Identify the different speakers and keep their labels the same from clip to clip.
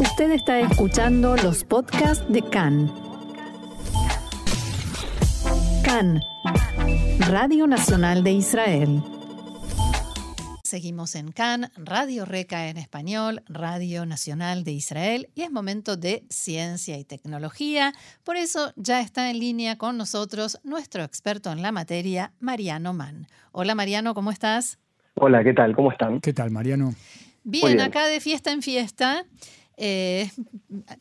Speaker 1: Usted está escuchando los podcasts de CAN. CAN, Radio Nacional de Israel.
Speaker 2: Seguimos en CAN, Radio Reca en español, Radio Nacional de Israel, y es momento de ciencia y tecnología. Por eso ya está en línea con nosotros nuestro experto en la materia, Mariano Mann. Hola Mariano, ¿cómo estás?
Speaker 3: Hola, ¿qué tal? ¿Cómo están?
Speaker 4: ¿Qué tal, Mariano?
Speaker 2: Bien, acá de fiesta en fiesta. Eh,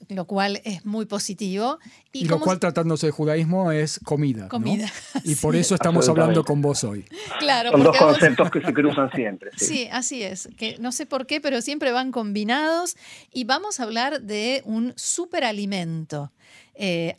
Speaker 2: lo cual es muy positivo.
Speaker 4: Y, lo cual, tratándose de judaísmo, es comida.
Speaker 2: Comida.
Speaker 4: Y por eso estamos hablando con vos hoy.
Speaker 2: Claro,
Speaker 3: Son dos conceptos que se cruzan siempre.
Speaker 2: Sí. así es. Que no sé por qué, pero siempre van combinados. Y vamos a hablar de un superalimento. Eh,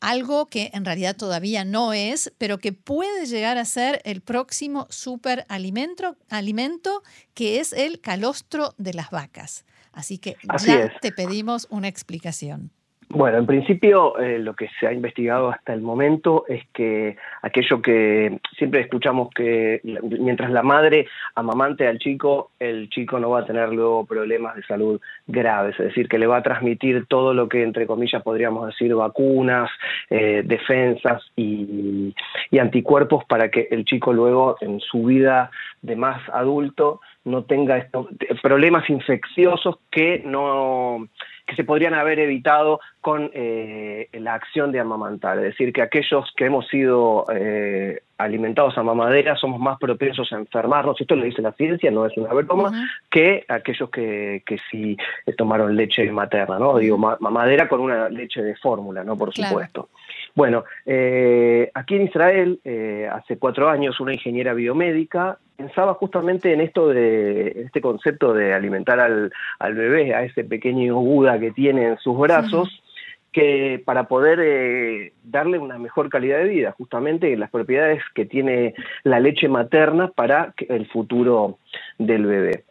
Speaker 2: algo que en realidad todavía no es, pero que puede llegar a ser el próximo superalimento, alimento, que es el calostro de las vacas. Así que ya te pedimos una explicación.
Speaker 3: Bueno, en principio eh, lo que se ha investigado hasta el momento es que aquello que siempre escuchamos que mientras la madre amamante al chico, el chico no va a tener luego problemas de salud graves, es decir, que le va a transmitir todo lo que entre comillas podríamos decir vacunas, eh, defensas y, y anticuerpos para que el chico luego en su vida de más adulto no tenga estos problemas infecciosos que no que se podrían haber evitado con eh, la acción de amamantar. Es decir, que aquellos que hemos sido eh, alimentados a mamadera somos más propensos a enfermarnos, esto lo dice la ciencia, no es una broma, que aquellos que, que sí tomaron leche materna, ¿no? Digo, mamadera con una leche de fórmula, ¿no? Por supuesto. Bueno, eh, aquí en Israel, eh, hace cuatro años, una ingeniera biomédica pensaba justamente en esto de este concepto de alimentar al, al bebé, a ese pequeño Buda que tiene en sus brazos, que para poder eh, darle una mejor calidad de vida, justamente las propiedades que tiene la leche materna para el futuro del bebé.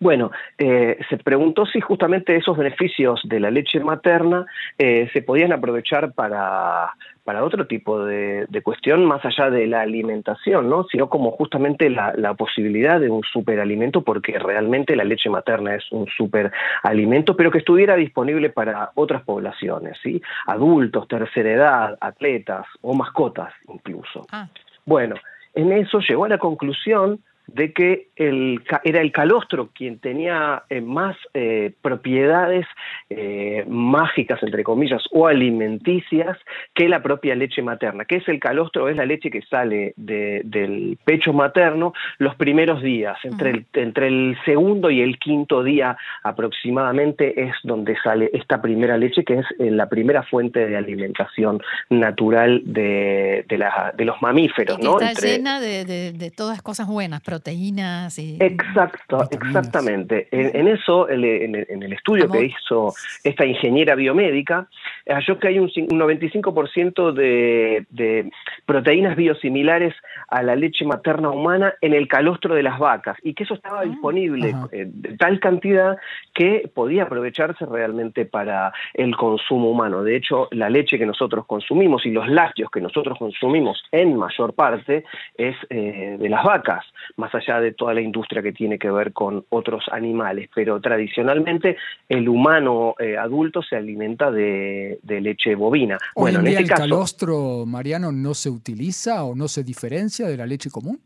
Speaker 3: Bueno, eh, se preguntó si justamente esos beneficios de la leche materna eh, se podían aprovechar para, para otro tipo de, cuestión más allá de la alimentación, ¿no? sino como justamente la, posibilidad de un superalimento, porque realmente la leche materna es un superalimento, pero que estuviera disponible para otras poblaciones, ¿sí? adultos, tercera edad, atletas o mascotas incluso. Ah. Bueno, en eso llegó a la conclusión de que el, era el calostro quien tenía eh, más eh, propiedades eh, mágicas, entre comillas, o alimenticias que la propia leche materna. ¿Qué es el calostro? Es la leche que sale del pecho materno los primeros días, entre el, entre el segundo y el quinto día aproximadamente es donde sale esta primera leche, que es la primera fuente de alimentación natural de, de, los mamíferos.
Speaker 2: Y está llena de, de, todas cosas buenas, proteínas y...
Speaker 3: Exacto, exactamente. En, eso, en, el estudio que hizo esta ingeniera biomédica, halló que hay un, 95% de, de, proteínas biosimilares a la leche materna humana en el calostro de las vacas y que eso estaba ah, disponible en tal cantidad que podía aprovecharse realmente para el consumo humano. De hecho, la leche que nosotros consumimos y los lácteos que nosotros consumimos en mayor parte es eh, de las vacas, más allá de toda la industria que tiene que ver con otros animales, pero tradicionalmente el humano eh, adulto se alimenta de, leche bovina.
Speaker 4: bueno, en, este el calostro, Mariano, no se utiliza o no se diferencia de la leche común?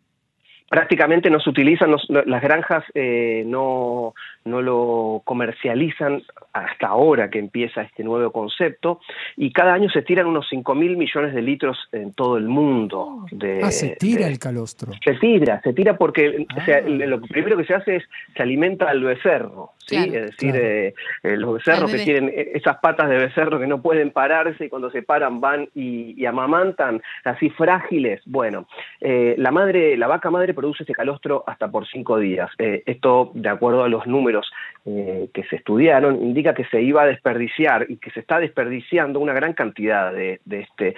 Speaker 3: prácticamente no se utilizan, las granjas eh, no, no lo comercializan hasta ahora que empieza este nuevo concepto y cada año se tiran unos 5 mil millones de litros en todo el mundo. De,
Speaker 4: ah, se tira el calostro.
Speaker 3: Se tira, se tira porque ah. lo primero que se hace es se alimenta al becerro, ¿sí? es decir, eh, eh, los becerros que tienen esas patas de becerro que no pueden pararse y cuando se paran van y, amamantan así frágiles. Bueno, la madre, la vaca madre produce ese calostro hasta por cinco días. Eh, esto, de acuerdo a los números eh, que se estudiaron, indica que se iba a desperdiciar y que se está desperdiciando una gran cantidad de, este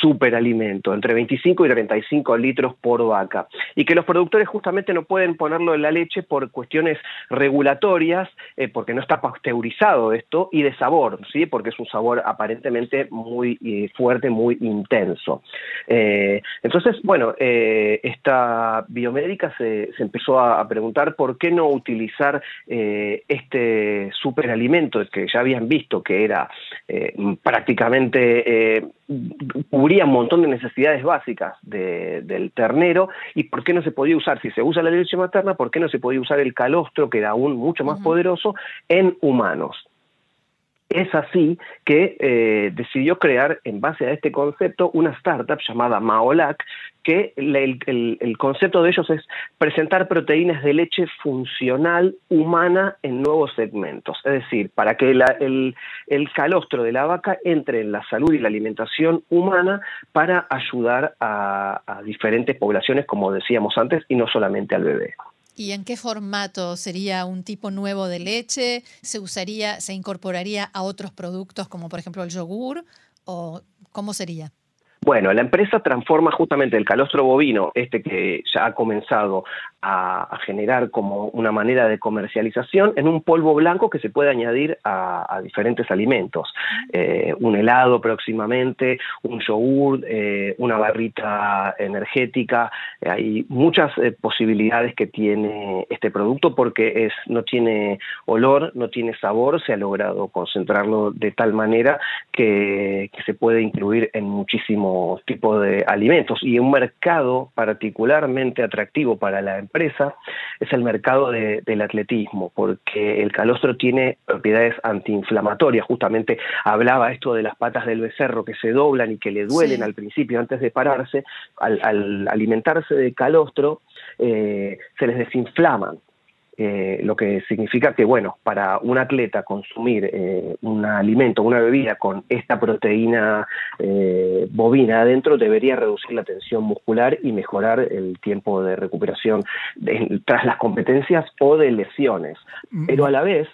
Speaker 3: superalimento, entre 25 y 35 litros por vaca, y que los productores justamente no pueden ponerlo en la leche por cuestiones regulatorias, eh, porque no está pasteurizado esto, y de sabor, ¿sí? porque es un sabor aparentemente muy fuerte, muy intenso. entonces, bueno, esta biomédica se, empezó a, preguntar por qué no utilizar eh, este superalimento que ya habían visto que era eh, prácticamente eh, cubría un montón de necesidades básicas del ternero y por qué no se podía usar, si se usa la leche materna, por qué no se podía usar el calostro, que era aún mucho más poderoso, en humanos. Es así que eh, decidió crear, en base a este concepto, una startup llamada Maolac, que el, concepto de ellos es presentar proteínas de leche funcional humana en nuevos segmentos. Es decir, para que el, calostro de la vaca entre en la salud y la alimentación humana para ayudar a diferentes poblaciones, como decíamos antes, y no solamente al bebé.
Speaker 2: ¿Y en qué formato sería un tipo nuevo de leche? ¿Se usaría, se incorporaría a otros productos como por ejemplo el yogur? ¿O cómo sería?
Speaker 3: Bueno, la empresa transforma justamente el calostro bovino, este que ya ha comenzado a, generar como una manera de comercialización en un polvo blanco que se puede añadir a, diferentes alimentos. Eh, un helado próximamente, un yogur, eh, una barrita energética. hay muchas eh, posibilidades que tiene este producto porque es, no tiene olor, no tiene sabor, se ha logrado concentrarlo de tal manera que, que se puede incluir en muchísimos tipos de alimentos y un mercado particularmente atractivo para la empresa es el mercado del atletismo, porque el calostro tiene propiedades antiinflamatorias. Justamente hablaba esto de las patas del becerro que se doblan y que le duelen al principio antes de pararse. Al, alimentarse de calostro, eh, se les desinflaman. Eh, lo que significa que, bueno, para un atleta consumir eh, un alimento, una bebida con esta proteína eh, bovina adentro debería reducir la tensión muscular y mejorar el tiempo de recuperación tras las competencias o de lesiones. Mm. Pero a la vez,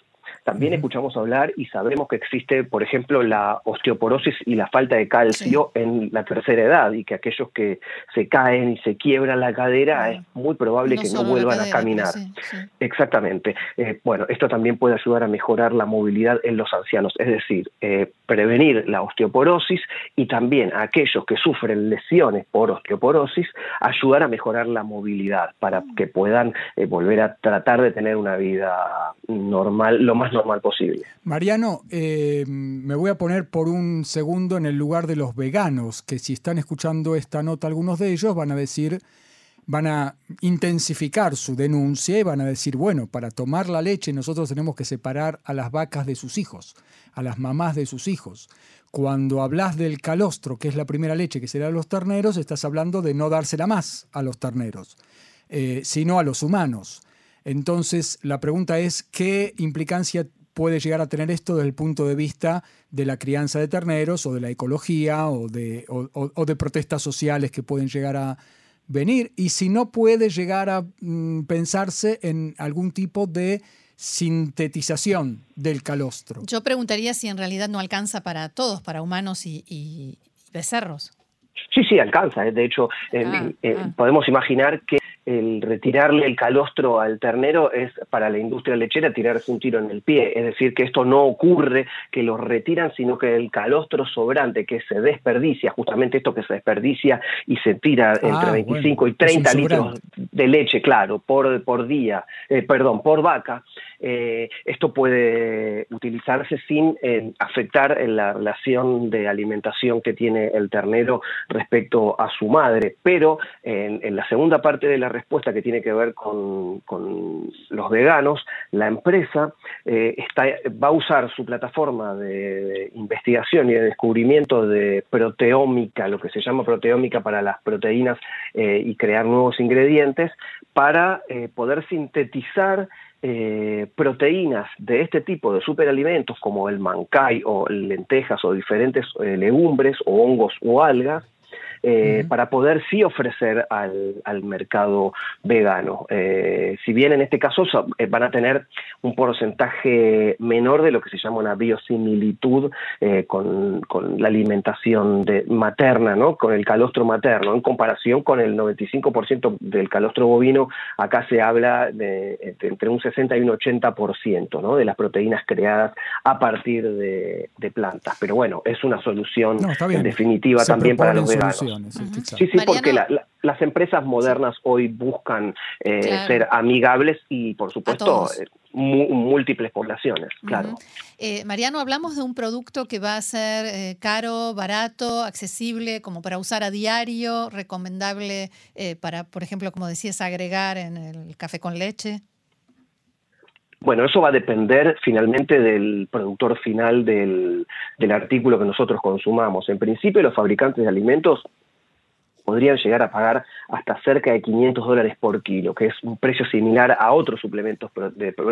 Speaker 3: también escuchamos hablar y sabemos que existe, por ejemplo, la osteoporosis y la falta de calcio en la tercera edad y que aquellos que se caen y se quiebran la cadera es muy probable que no vuelvan a caminar. Exactamente. Eh, bueno, esto también puede ayudar a mejorar la movilidad en los ancianos, es decir, eh, prevenir la osteoporosis y también a aquellos que sufren lesiones por osteoporosis, ayudar a mejorar la movilidad para que puedan eh, volver a tratar de tener una vida normal, lo más normal posible.
Speaker 4: Mariano, eh, me voy a poner por un segundo en el lugar de los veganos, que si están escuchando esta nota algunos de ellos van a decir, van a intensificar su denuncia y van a decir, bueno, para tomar la leche nosotros tenemos que separar a las vacas de sus hijos, a las mamás de sus hijos. Cuando hablas del calostro, que es la primera leche que será de los terneros, estás hablando de no dársela más a los terneros, eh, sino a los humanos. Entonces, la pregunta es, ¿qué implicancia puede llegar a tener esto desde el punto de vista de la crianza de terneros o de la ecología o de, de protestas sociales que pueden llegar a venir? Y si no puede llegar a mm, pensarse en algún tipo de sintetización del calostro.
Speaker 2: Yo preguntaría si en realidad no alcanza para todos, para humanos y, becerros.
Speaker 3: Sí, sí, alcanza. ¿eh? De hecho, ah, ah. podemos imaginar que el retirarle el calostro al ternero es para la industria lechera tirarse un tiro en el pie. Es decir, que esto no ocurre que lo retiran, sino que el calostro sobrante que se desperdicia, justamente esto que se desperdicia y se tira ah, entre 25 y 30 litros de leche, claro, por, por día, eh, perdón, por vaca, eh, esto puede utilizarse sin eh, afectar la relación de alimentación que tiene el ternero respecto a su madre. Pero en, la segunda parte de la respuesta que tiene que ver con, los veganos, la empresa eh, va a usar su plataforma de, investigación y de descubrimiento de proteómica, lo que se llama proteómica para las proteínas y crear nuevos ingredientes, para poder sintetizar proteínas de este tipo de superalimentos como el mancay o lentejas o diferentes legumbres o hongos o algas eh, para poder sí ofrecer al, al mercado vegano. Eh, si bien en este caso eh, van a tener un porcentaje menor de lo que se llama una biosimilitud con, con, la alimentación de, materna, ¿no? con el calostro materno, en comparación con el 95% del calostro bovino, acá se habla de, entre un 60 y un 80% ¿no? de las proteínas creadas a partir de, plantas. Pero bueno, es una solución en definitiva también para los veganos.
Speaker 2: Sí, sí, porque la,
Speaker 3: las empresas modernas hoy buscan eh, ser amigables y, por supuesto, eh, múltiples poblaciones, claro.
Speaker 2: Eh, Mariano, hablamos de un producto que va a ser caro, barato, accesible, como para usar a diario, recomendable para, por ejemplo, como decías, agregar en el café con leche.
Speaker 3: Bueno, eso va a depender finalmente del productor final del, artículo que nosotros consumamos. En principio, los fabricantes de alimentos podrían llegar a pagar hasta cerca de 500 dólares por kilo, que es un precio similar a otros suplementos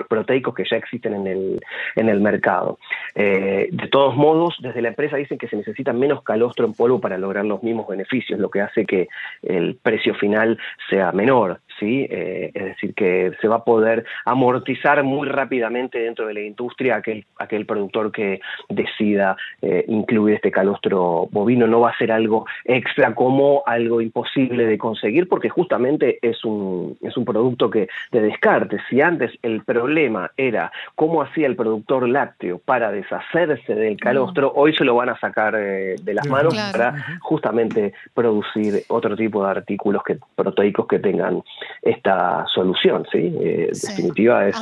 Speaker 3: proteicos que ya existen en el, en el mercado. Eh, de todos modos, desde la empresa dicen que se necesita menos calostro en polvo para lograr los mismos beneficios, lo que hace que el precio final sea menor. ¿Sí? Eh, es decir, que se va a poder amortizar muy rápidamente dentro de la industria aquel, aquel productor que decida eh, incluir este calostro bovino. No va a ser algo extra como algo imposible de conseguir porque justamente es un, es un producto que de descarte. Si antes el problema era cómo hacía el productor lácteo para deshacerse del calostro, hoy se lo van a sacar eh, de las manos para justamente producir otro tipo de artículos que, proteicos que tengan esta solución, ¿sí? Eh, definitiva es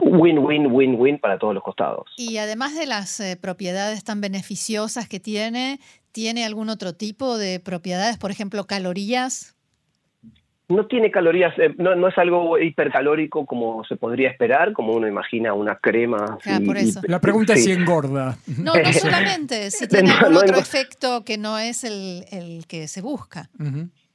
Speaker 3: win-win-win-win para todos los costados.
Speaker 2: Y además de las eh, propiedades tan beneficiosas que tiene, ¿tiene algún otro tipo de propiedades, por ejemplo, calorías?
Speaker 3: no tiene calorías, eh, no, no, es algo hipercalórico como se podría esperar, como uno imagina una crema.
Speaker 2: Ah, por eso.
Speaker 4: La pregunta es si engorda.
Speaker 2: No, no solamente, si tiene algún otro efecto que no es el, el que se busca.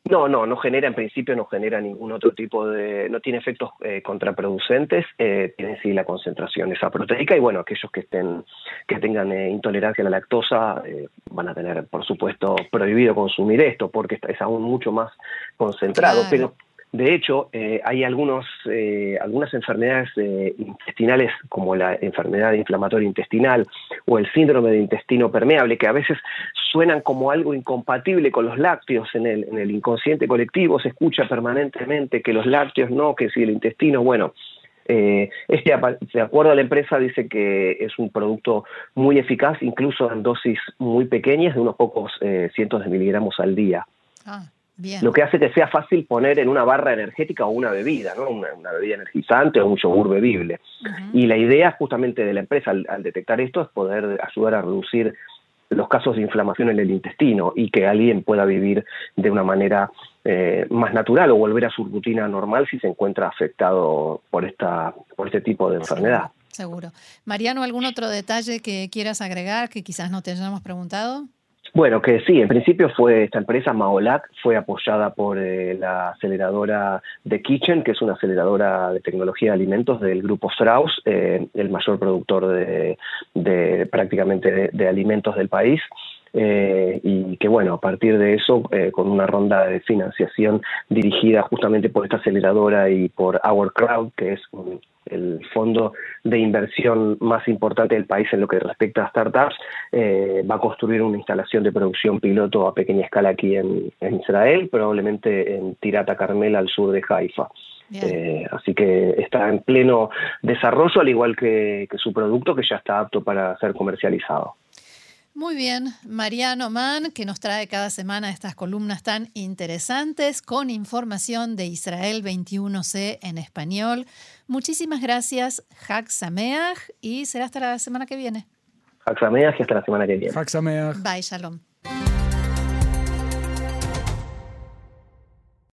Speaker 3: No, no, no genera, en principio no genera ningún otro tipo de, no tiene efectos eh, contraproducentes, eh, tiene sí la concentración esa proteica y bueno, aquellos que estén, que tengan eh, intolerancia a la lactosa eh, van a tener, por supuesto, prohibido consumir esto porque es aún mucho más concentrado, pero de hecho, eh, hay algunos, eh, algunas enfermedades eh, intestinales, como la enfermedad inflamatoria intestinal o el síndrome de intestino permeable, que a veces suenan como algo incompatible con los lácteos en el, en el inconsciente colectivo. Se escucha permanentemente que los lácteos no, que si el intestino, bueno. este, de acuerdo a la empresa, dice que es un producto muy eficaz, incluso en dosis muy pequeñas, de unos pocos cientos de miligramos al día. Ah. Lo que hace que sea fácil poner en una barra energética o una bebida, ¿no? una, bebida energizante o un yogur bebible. Y la idea justamente de la empresa al, detectar esto es poder ayudar a reducir los casos de inflamación en el intestino y que alguien pueda vivir de una manera eh, más natural o volver a su rutina normal si se encuentra afectado por, esta, por este tipo de enfermedad.
Speaker 2: Seguro. Mariano, ¿algún otro detalle que quieras agregar que quizás no te hayamos preguntado?
Speaker 3: Bueno, que sí, en principio fue esta empresa, Maolac, fue apoyada por eh, la aceleradora de Kitchen, que es una aceleradora de tecnología de alimentos del grupo Strauss, eh, el mayor productor de, prácticamente de, alimentos del país. Eh, y que bueno, a partir de eso, con una ronda de financiación dirigida justamente por esta aceleradora y por Our Crowd, que es un, el fondo de inversión más importante del país en lo que respecta a startups, eh, va a construir una instalación de producción piloto a pequeña escala aquí en, Israel, probablemente en Tirata Carmel al sur de Haifa. Eh, así que está en pleno desarrollo, al igual que su producto, que ya está apto para ser comercializado.
Speaker 2: Muy bien, Mariano Mann, que nos trae cada semana estas columnas tan interesantes con información de Israel 21C en español. Muchísimas gracias, Hak Sameach, y será hasta la semana que viene.
Speaker 3: Hak Sameach y hasta la semana que viene.
Speaker 4: Hak Sameach.
Speaker 2: Bye, Shalom.